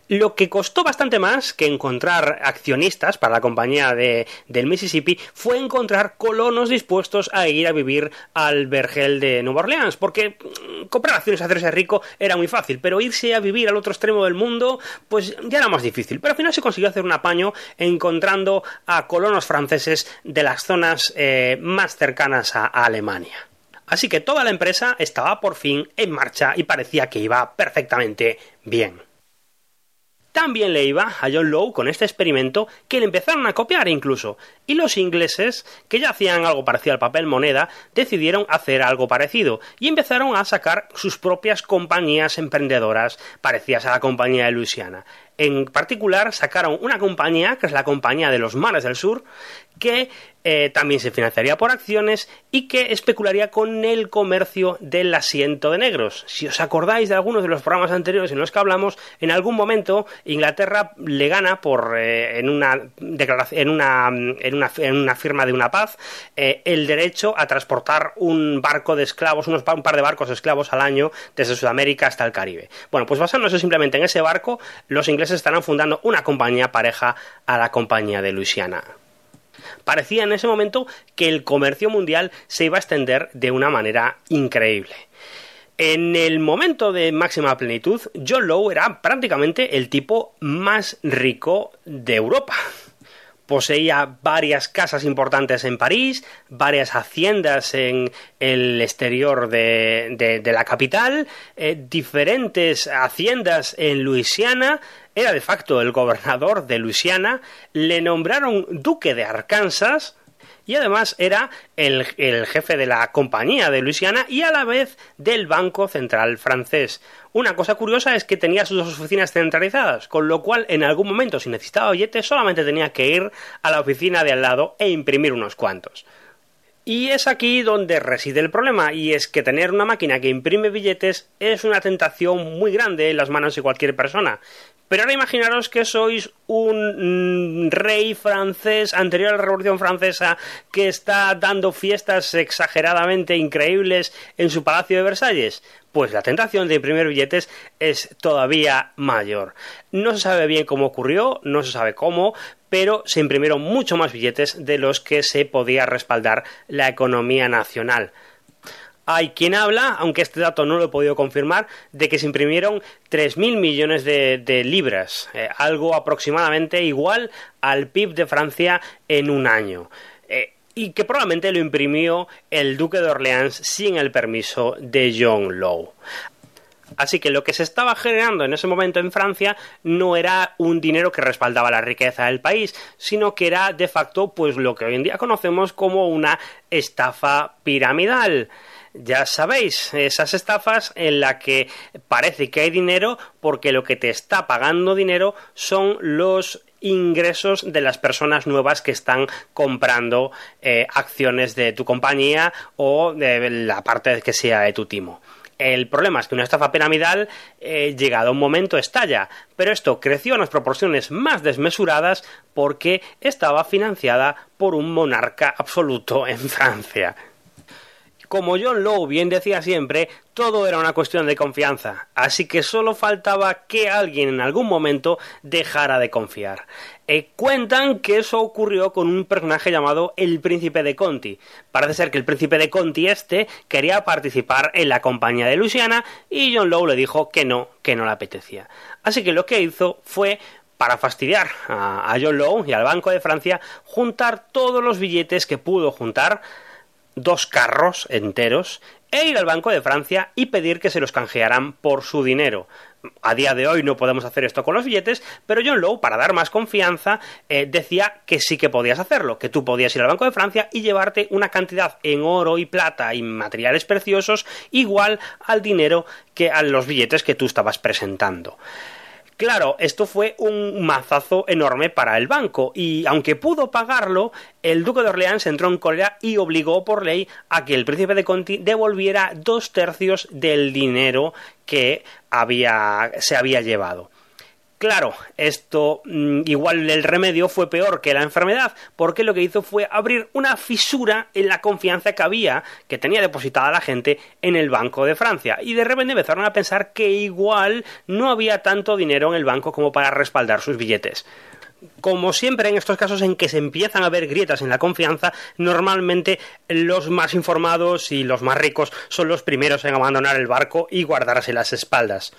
Lo que costó bastante más que encontrar accionistas para la compañía de, del Mississippi fue encontrar colonos dispuestos a ir a vivir al vergel de Nueva Orleans, porque mm, comprar acciones, hacerse rico era muy fácil, pero irse a vivir al otro extremo del mundo, pues ya era más difícil. Pero al final se consiguió hacer un apaño encontrando a colonos franceses de las zonas eh, más cercanas a Alemania. Así que toda la empresa estaba por fin en marcha y parecía que iba perfectamente bien. También le iba a John Lowe con este experimento que le empezaron a copiar incluso, y los ingleses, que ya hacían algo parecido al papel moneda, decidieron hacer algo parecido y empezaron a sacar sus propias compañías emprendedoras parecidas a la compañía de Luisiana. En particular, sacaron una compañía, que es la Compañía de los Mares del Sur, que eh, también se financiaría por acciones y que especularía con el comercio del asiento de negros. Si os acordáis de algunos de los programas anteriores en los que hablamos, en algún momento Inglaterra le gana por eh, en una en una, en una, en una firma de una paz eh, el derecho a transportar un barco de esclavos, unos, un par de barcos de esclavos al año desde Sudamérica hasta el Caribe. Bueno, pues basándose simplemente en ese barco, los ingleses estarán fundando una compañía pareja a la compañía de Luisiana. Parecía en ese momento que el comercio mundial se iba a extender de una manera increíble. En el momento de máxima plenitud, John Lowe era prácticamente el tipo más rico de Europa. Poseía varias casas importantes en París, varias haciendas en el exterior de, la capital, eh, diferentes haciendas en Luisiana, era de facto el gobernador de Luisiana, le nombraron duque de Arkansas, y además era el, jefe de la compañía de Luisiana y a la vez del Banco Central francés. Una cosa curiosa es que tenía sus dos oficinas centralizadas, con lo cual en algún momento si necesitaba billetes solamente tenía que ir a la oficina de al lado e imprimir unos cuantos. Y es aquí donde reside el problema, y es que tener una máquina que imprime billetes es una tentación muy grande en las manos de cualquier persona. Pero ahora imaginaros que sois un mm, rey francés anterior a la Revolución Francesa que está dando fiestas exageradamente increíbles en su palacio de Versalles. Pues la tentación de imprimir billetes es todavía mayor. No se sabe bien cómo ocurrió, no se sabe cómo, pero se imprimieron mucho más billetes de los que se podía respaldar la economía nacional. Hay quien habla, aunque este dato no lo he podido confirmar, de que se imprimieron 3.000 millones de, libras, eh, algo aproximadamente igual al PIB de Francia en un año. Eh, y que probablemente lo imprimió el duque de Orleans sin el permiso de John Lowe. Así que lo que se estaba generando en ese momento en Francia no era un dinero que respaldaba la riqueza del país, sino que era de facto pues lo que hoy en día conocemos como una estafa piramidal ya sabéis, esas estafas en las que parece que hay dinero porque lo que te está pagando dinero son los ingresos de las personas nuevas que están comprando eh, acciones de tu compañía o de la parte que sea de tu timo. El problema es que una estafa piramidal, eh, llegado un momento, estalla, pero esto creció a unas proporciones más desmesuradas porque estaba financiada por un monarca absoluto en Francia. Como John Lowe bien decía siempre, todo era una cuestión de confianza, así que solo faltaba que alguien en algún momento dejara de confiar. Eh, cuentan que eso ocurrió con un personaje llamado el Príncipe de Conti. Parece ser que el Príncipe de Conti este quería participar en la compañía de Luisiana y John Lowe le dijo que no, que no le apetecía. Así que lo que hizo fue para fastidiar a John Lowe y al Banco de Francia, juntar todos los billetes que pudo juntar dos carros enteros e ir al Banco de Francia y pedir que se los canjearan por su dinero. A día de hoy no podemos hacer esto con los billetes, pero John Lowe, para dar más confianza, eh, decía que sí que podías hacerlo, que tú podías ir al Banco de Francia y llevarte una cantidad en oro y plata y materiales preciosos igual al dinero que a los billetes que tú estabas presentando. Claro, esto fue un mazazo enorme para el banco y aunque pudo pagarlo, el duque de Orleans entró en cólera y obligó por ley a que el príncipe de Conti devolviera dos tercios del dinero que había, se había llevado. Claro, esto mm, igual el remedio fue peor que la enfermedad, porque lo que hizo fue abrir una fisura en la confianza que había, que tenía depositada la gente en el Banco de Francia. Y de repente empezaron a pensar que igual no había tanto dinero en el banco como para respaldar sus billetes como siempre en estos casos en que se empiezan a ver grietas en la confianza, normalmente los más informados y los más ricos son los primeros en abandonar el barco y guardarse las espaldas.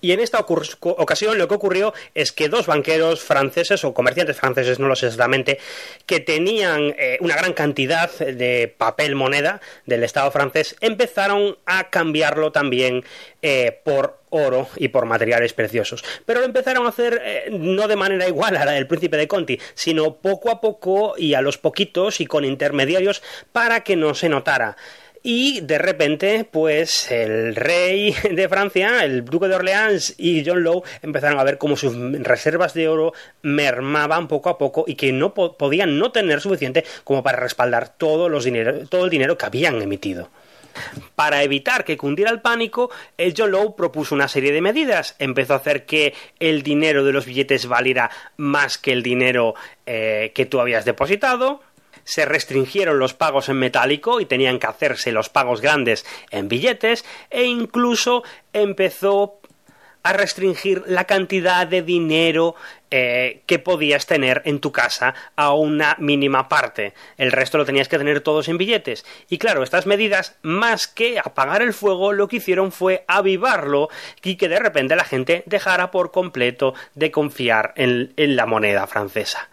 Y en esta ocasión lo que ocurrió es que dos banqueros franceses o comerciantes franceses, no lo sé exactamente, que tenían eh, una gran cantidad de papel moneda del Estado francés, empezaron a cambiarlo también eh, por oro y por materiales preciosos. Pero lo empezaron a hacer eh, no de manera igual a la del príncipe de Conti, sino poco a poco y a los poquitos y con intermediarios para que no se notara. Y de repente, pues el rey de Francia, el duque de Orleans y John Lowe empezaron a ver cómo sus reservas de oro mermaban poco a poco y que no podían no tener suficiente como para respaldar todo, los dinero, todo el dinero que habían emitido. Para evitar que cundiera el pánico, el John propuso una serie de medidas. Empezó a hacer que el dinero de los billetes valiera más que el dinero eh, que tú habías depositado. Se restringieron los pagos en metálico y tenían que hacerse los pagos grandes en billetes e incluso empezó a restringir la cantidad de dinero eh, que podías tener en tu casa a una mínima parte. El resto lo tenías que tener todos en billetes. Y claro, estas medidas, más que apagar el fuego, lo que hicieron fue avivarlo y que de repente la gente dejara por completo de confiar en, en la moneda francesa.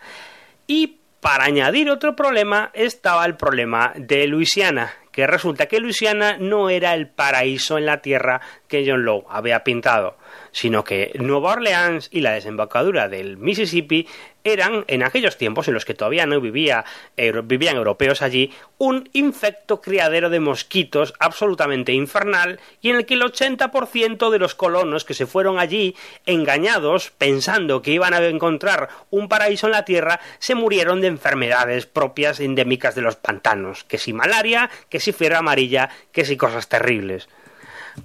Y para añadir otro problema estaba el problema de Luisiana, que resulta que Luisiana no era el paraíso en la tierra que John Lowe había pintado sino que Nueva Orleans y la desembocadura del Mississippi eran, en aquellos tiempos en los que todavía no vivía, vivían europeos allí, un infecto criadero de mosquitos absolutamente infernal y en el que el 80% de los colonos que se fueron allí, engañados, pensando que iban a encontrar un paraíso en la tierra, se murieron de enfermedades propias endémicas de los pantanos, que si malaria, que si fiebre amarilla, que si cosas terribles.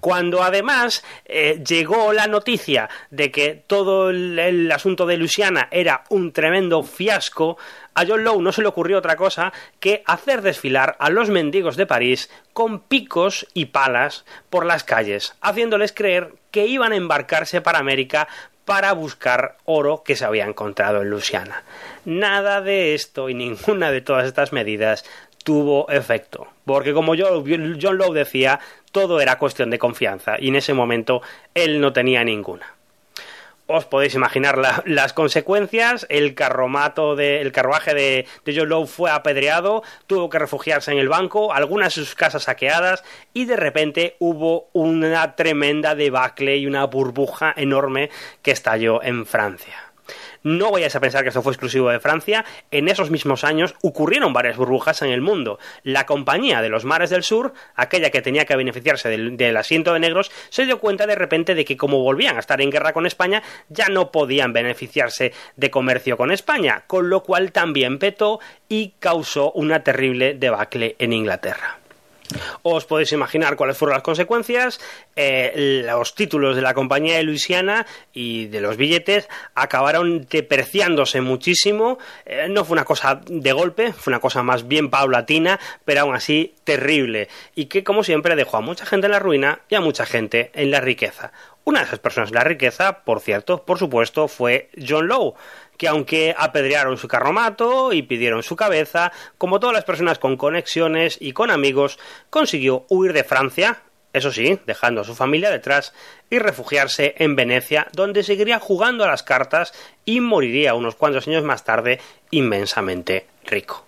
Cuando además eh, llegó la noticia de que todo el, asunto de Luisiana era un tremendo fiasco, a John Lowe no se le ocurrió otra cosa que hacer desfilar a los mendigos de París con picos y palas por las calles, haciéndoles creer que iban a embarcarse para América para buscar oro que se había encontrado en Luisiana. Nada de esto y ninguna de todas estas medidas tuvo efecto. Porque como John Lowe decía, todo era cuestión de confianza y en ese momento él no tenía ninguna. Os podéis imaginar las consecuencias. El carromato de, el carruaje de, de John Lowe fue apedreado, tuvo que refugiarse en el banco, algunas de sus casas saqueadas y de repente hubo una tremenda debacle y una burbuja enorme que estalló en Francia. No vayáis a pensar que esto fue exclusivo de Francia. En esos mismos años ocurrieron varias burbujas en el mundo. La compañía de los mares del sur, aquella que tenía que beneficiarse del, asiento de negros, se dio cuenta de repente de que como volvían a estar en guerra con España, ya no podían beneficiarse de comercio con España, con lo cual también petó y causó una terrible debacle en Inglaterra. Os podéis imaginar cuáles fueron las consecuencias. Eh, los títulos de la compañía de Luisiana y de los billetes acabaron depreciándose muchísimo. Eh, no fue una cosa de golpe, fue una cosa más bien paulatina, pero aún así terrible. Y que, como siempre, dejó a mucha gente en la ruina y a mucha gente en la riqueza. Una de esas personas en la riqueza, por cierto, por supuesto, fue John Lowe que aunque apedrearon su carromato y pidieron su cabeza, como todas las personas con conexiones y con amigos, consiguió huir de Francia, eso sí, dejando a su familia detrás y refugiarse en Venecia, donde seguiría jugando a las cartas y moriría unos cuantos años más tarde inmensamente rico.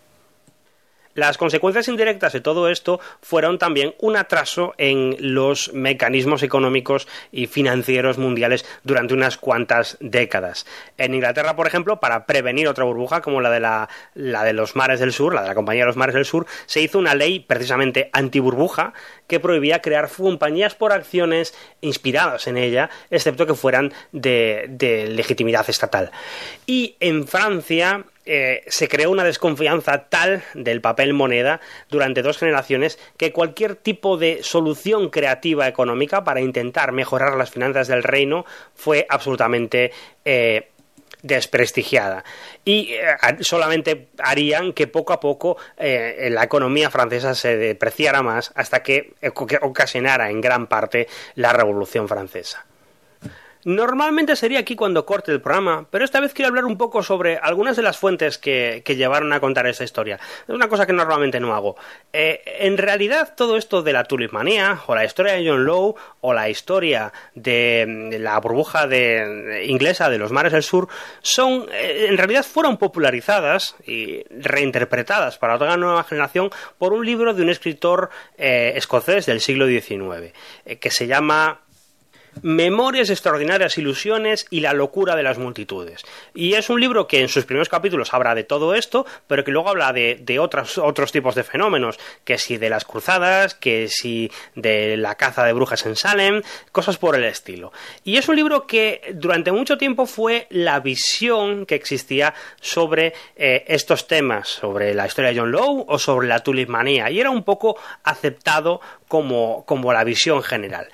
Las consecuencias indirectas de todo esto fueron también un atraso en los mecanismos económicos y financieros mundiales durante unas cuantas décadas. En Inglaterra, por ejemplo, para prevenir otra burbuja como la de, la, de los mares del sur, la de la Compañía de los Mares del Sur, se hizo una ley precisamente anti-burbuja que prohibía crear compañías por acciones inspiradas en ella, excepto que fueran de, de legitimidad estatal. Y en Francia eh, se creó una desconfianza tal del papel moneda durante dos generaciones que cualquier tipo de solución creativa económica para intentar mejorar las finanzas del reino fue absolutamente eh, desprestigiada y eh, solamente harían que poco a poco la economía francesa se depreciara más hasta que ocasionara en gran parte la Revolución Francesa. Normalmente sería aquí cuando corte el programa, pero esta vez quiero hablar un poco sobre algunas de las fuentes que, llevaron a contar esa historia. Es una cosa que normalmente no hago. Eh, en realidad, todo esto de la tulipmanía, o la historia de John Lowe, o la historia de, la burbuja de, inglesa de los mares del sur, son, eh, en realidad fueron popularizadas y reinterpretadas para otra nueva generación por un libro de un escritor eh, escocés del siglo XIX, que se llama Memorias extraordinarias ilusiones y la locura de las multitudes. Y es un libro que en sus primeros capítulos habla de todo esto, pero que luego habla de, otros, tipos de fenómenos, que si de las cruzadas, que si de la caza de brujas en Salem, cosas por el estilo. Y es un libro que durante mucho tiempo fue la visión que existía sobre eh, estos temas, sobre la historia de John Lowe o sobre la tulipmanía, y era un poco aceptado como la visión general.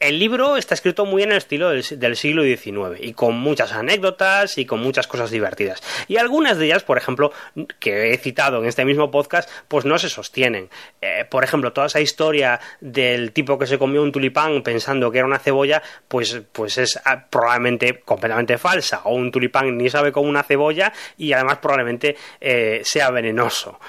El libro está escrito muy en el estilo del, siglo XIX y con muchas anécdotas y con muchas cosas divertidas. Y algunas de ellas, por ejemplo, que he citado en este mismo podcast, pues no se sostienen. Eh, por ejemplo, toda esa historia del tipo que se comió un tulipán pensando que era una cebolla, pues, pues es ah, probablemente completamente falsa. O un tulipán ni sabe como una cebolla y además probablemente eh, sea venenoso.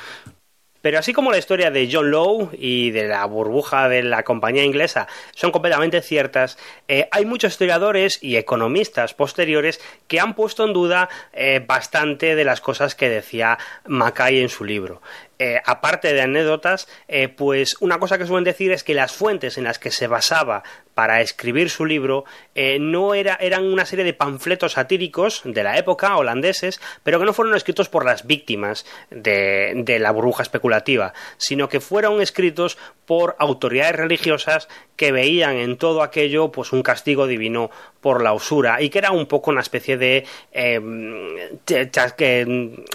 Pero así como la historia de John Lowe y de la burbuja de la compañía inglesa son completamente ciertas, eh, hay muchos historiadores y economistas posteriores que han puesto en duda eh, bastante de las cosas que decía Mackay en su libro. Eh, aparte de anécdotas, eh, pues una cosa que suelen decir es que las fuentes en las que se basaba para escribir su libro eh, no era, eran una serie de panfletos satíricos de la época, holandeses, pero que no fueron escritos por las víctimas de, la burbuja especulativa, sino que fueron escritos por autoridades religiosas que veían en todo aquello pues un castigo divino por la usura y que era un poco una especie de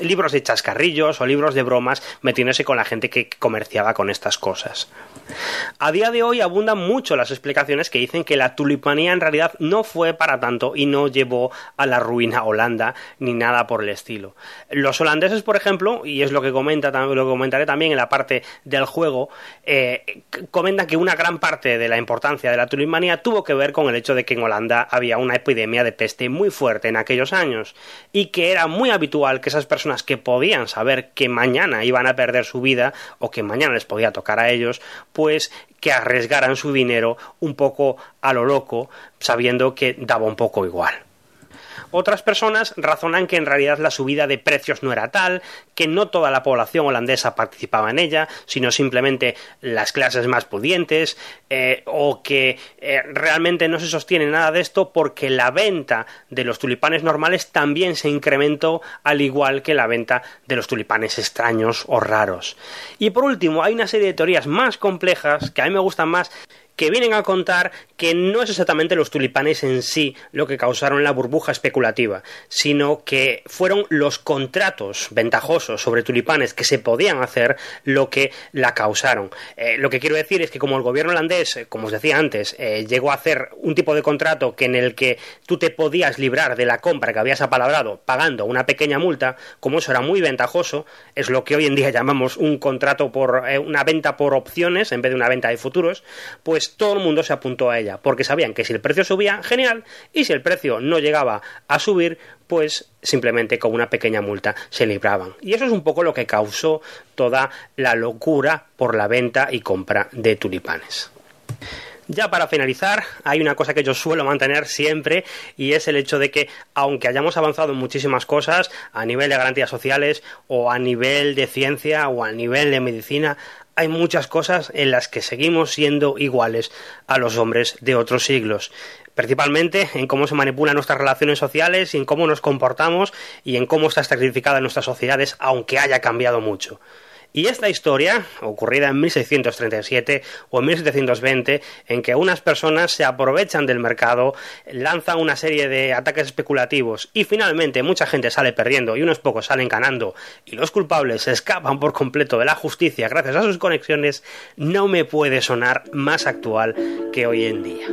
libros de chascarrillos o libros de bromas metiéndose con la gente que comerciaba con estas cosas. A día de hoy abundan mucho las explicaciones que dicen que la tulipanía en realidad no fue para tanto y no llevó a la ruina Holanda ni nada por el estilo. Los holandeses, por ejemplo, y es lo que comenta lo que comentaré también en la parte del juego, eh, comentan que una gran parte de la importancia de la tulipanía tuvo que ver con el hecho de que en Holanda había una epidemia de peste muy fuerte en aquellos años y que era muy habitual que esas personas que podían saber que mañana iban a perder su vida o que mañana les podía tocar a ellos, pues que arriesgaran su dinero un poco a lo loco, sabiendo que daba un poco igual. Otras personas razonan que en realidad la subida de precios no era tal, que no toda la población holandesa participaba en ella, sino simplemente las clases más pudientes, eh, o que eh, realmente no se sostiene nada de esto porque la venta de los tulipanes normales también se incrementó al igual que la venta de los tulipanes extraños o raros. Y por último, hay una serie de teorías más complejas que a mí me gustan más que vienen a contar que no es exactamente los tulipanes en sí lo que causaron la burbuja especulativa, sino que fueron los contratos ventajosos sobre tulipanes que se podían hacer lo que la causaron. Eh, lo que quiero decir es que como el gobierno holandés, eh, como os decía antes, eh, llegó a hacer un tipo de contrato que en el que tú te podías librar de la compra que habías apalabrado pagando una pequeña multa, como eso era muy ventajoso, es lo que hoy en día llamamos un contrato por una venta por opciones en vez de una venta de futuros, pues todo el mundo se apuntó a ella, porque sabían que si el precio subía, genial, y si el precio no llegaba a subir, pues simplemente con una pequeña multa se libraban. Y eso es un poco lo que causó toda la locura por la venta y compra de tulipanes. Ya para finalizar, hay una cosa que yo suelo mantener siempre y es el hecho de que, aunque hayamos avanzado en muchísimas cosas a nivel de garantías sociales o a nivel de ciencia o a nivel de medicina, hay muchas cosas en las que seguimos siendo iguales a los hombres de otros siglos principalmente en cómo se manipulan nuestras relaciones sociales y en cómo nos comportamos y en cómo está estratificada en nuestras sociedades, aunque haya cambiado mucho. Y esta historia, ocurrida en 1637 o en 1720, en que unas personas se aprovechan del mercado, lanzan una serie de ataques especulativos y finalmente mucha gente sale perdiendo y unos pocos salen ganando y los culpables se escapan por completo de la justicia gracias a sus conexiones, no me puede sonar más actual que hoy en día.